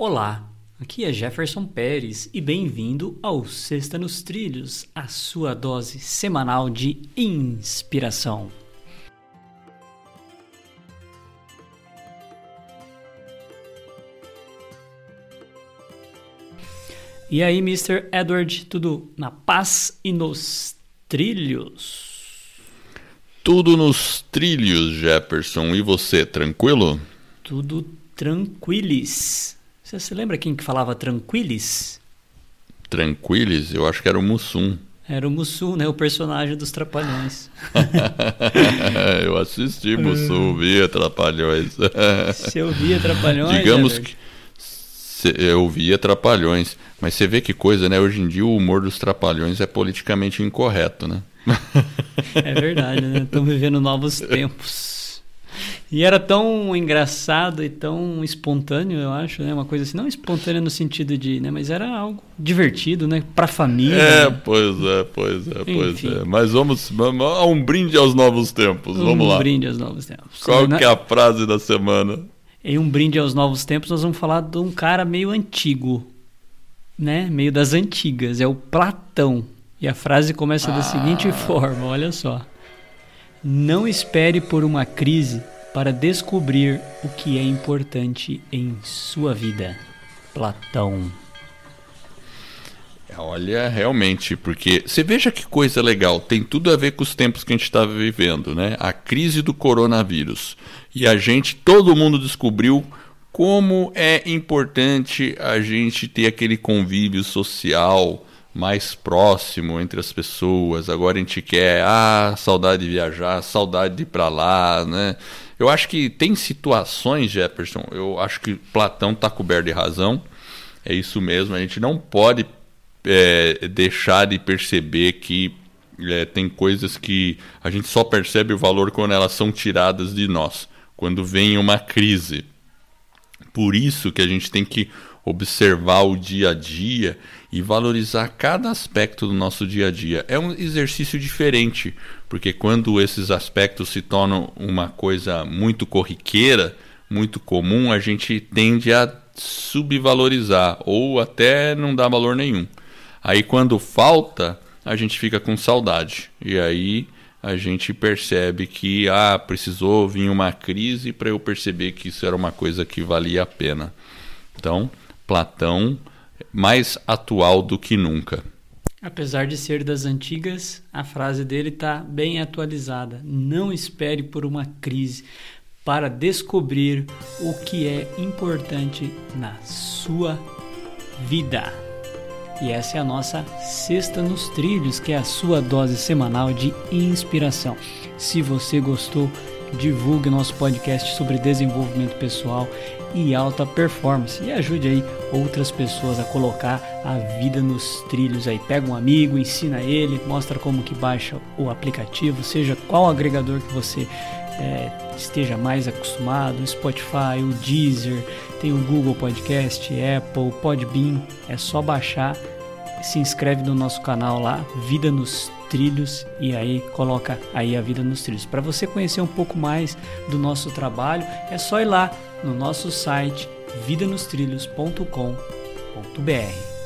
Olá, aqui é Jefferson Pérez e bem-vindo ao Sexta nos Trilhos, a sua dose semanal de inspiração. E aí, Mr. Edward, tudo na paz e nos trilhos? Tudo nos trilhos, Jefferson. E você, tranquilo? Tudo tranquilis. Você se lembra quem que falava tranquilis? Tranquilis? Eu acho que era o Mussum. Era o Mussum, né? O personagem dos Trapalhões. eu assisti Mussum, via Trapalhões. Você ouvia Trapalhões? Digamos que eu via Trapalhões. Mas você vê que coisa, né? Hoje em dia o humor dos Trapalhões é politicamente incorreto, né? é verdade, né? Estamos vivendo novos tempos. E era tão engraçado e tão espontâneo, eu acho, né? Uma coisa assim, não espontânea no sentido de, né? Mas era algo divertido, né? Pra família. É, né? pois é, pois é, pois Enfim. é. Mas vamos, a um brinde aos novos tempos, um vamos lá. Um brinde aos novos tempos. Qual que é a frase da semana? Em um brinde aos novos tempos, nós vamos falar de um cara meio antigo, né? Meio das antigas, é o Platão. E a frase começa ah. da seguinte forma, olha só. Não espere por uma crise para descobrir o que é importante em sua vida. Platão. Olha, realmente, porque você veja que coisa legal, tem tudo a ver com os tempos que a gente está vivendo, né? A crise do coronavírus. E a gente, todo mundo descobriu como é importante a gente ter aquele convívio social mais próximo entre as pessoas. Agora a gente quer, ah, saudade de viajar, saudade de ir para lá, né? Eu acho que tem situações, Jefferson, eu acho que Platão está coberto de razão. É isso mesmo, a gente não pode é, deixar de perceber que é, tem coisas que a gente só percebe o valor quando elas são tiradas de nós, quando vem uma crise. Por isso que a gente tem que observar o dia a dia e valorizar cada aspecto do nosso dia a dia. É um exercício diferente, porque quando esses aspectos se tornam uma coisa muito corriqueira, muito comum, a gente tende a subvalorizar ou até não dar valor nenhum. Aí quando falta, a gente fica com saudade. E aí a gente percebe que ah, precisou vir uma crise para eu perceber que isso era uma coisa que valia a pena. Então, Platão mais atual do que nunca. Apesar de ser das antigas, a frase dele está bem atualizada. Não espere por uma crise para descobrir o que é importante na sua vida. E essa é a nossa Sexta nos Trilhos, que é a sua dose semanal de inspiração. Se você gostou, divulgue nosso podcast sobre desenvolvimento pessoal e alta performance e ajude aí outras pessoas a colocar a vida nos trilhos aí. Pega um amigo, ensina ele, mostra como que baixa o aplicativo, seja qual agregador que você é, esteja mais acostumado, o Spotify, o Deezer, tem o Google Podcast, Apple, Podbean, é só baixar, se inscreve no nosso canal lá, Vida nos Trilhos, e aí coloca aí a Vida nos Trilhos. Para você conhecer um pouco mais do nosso trabalho, é só ir lá no nosso site vidanostrilhos.com.br.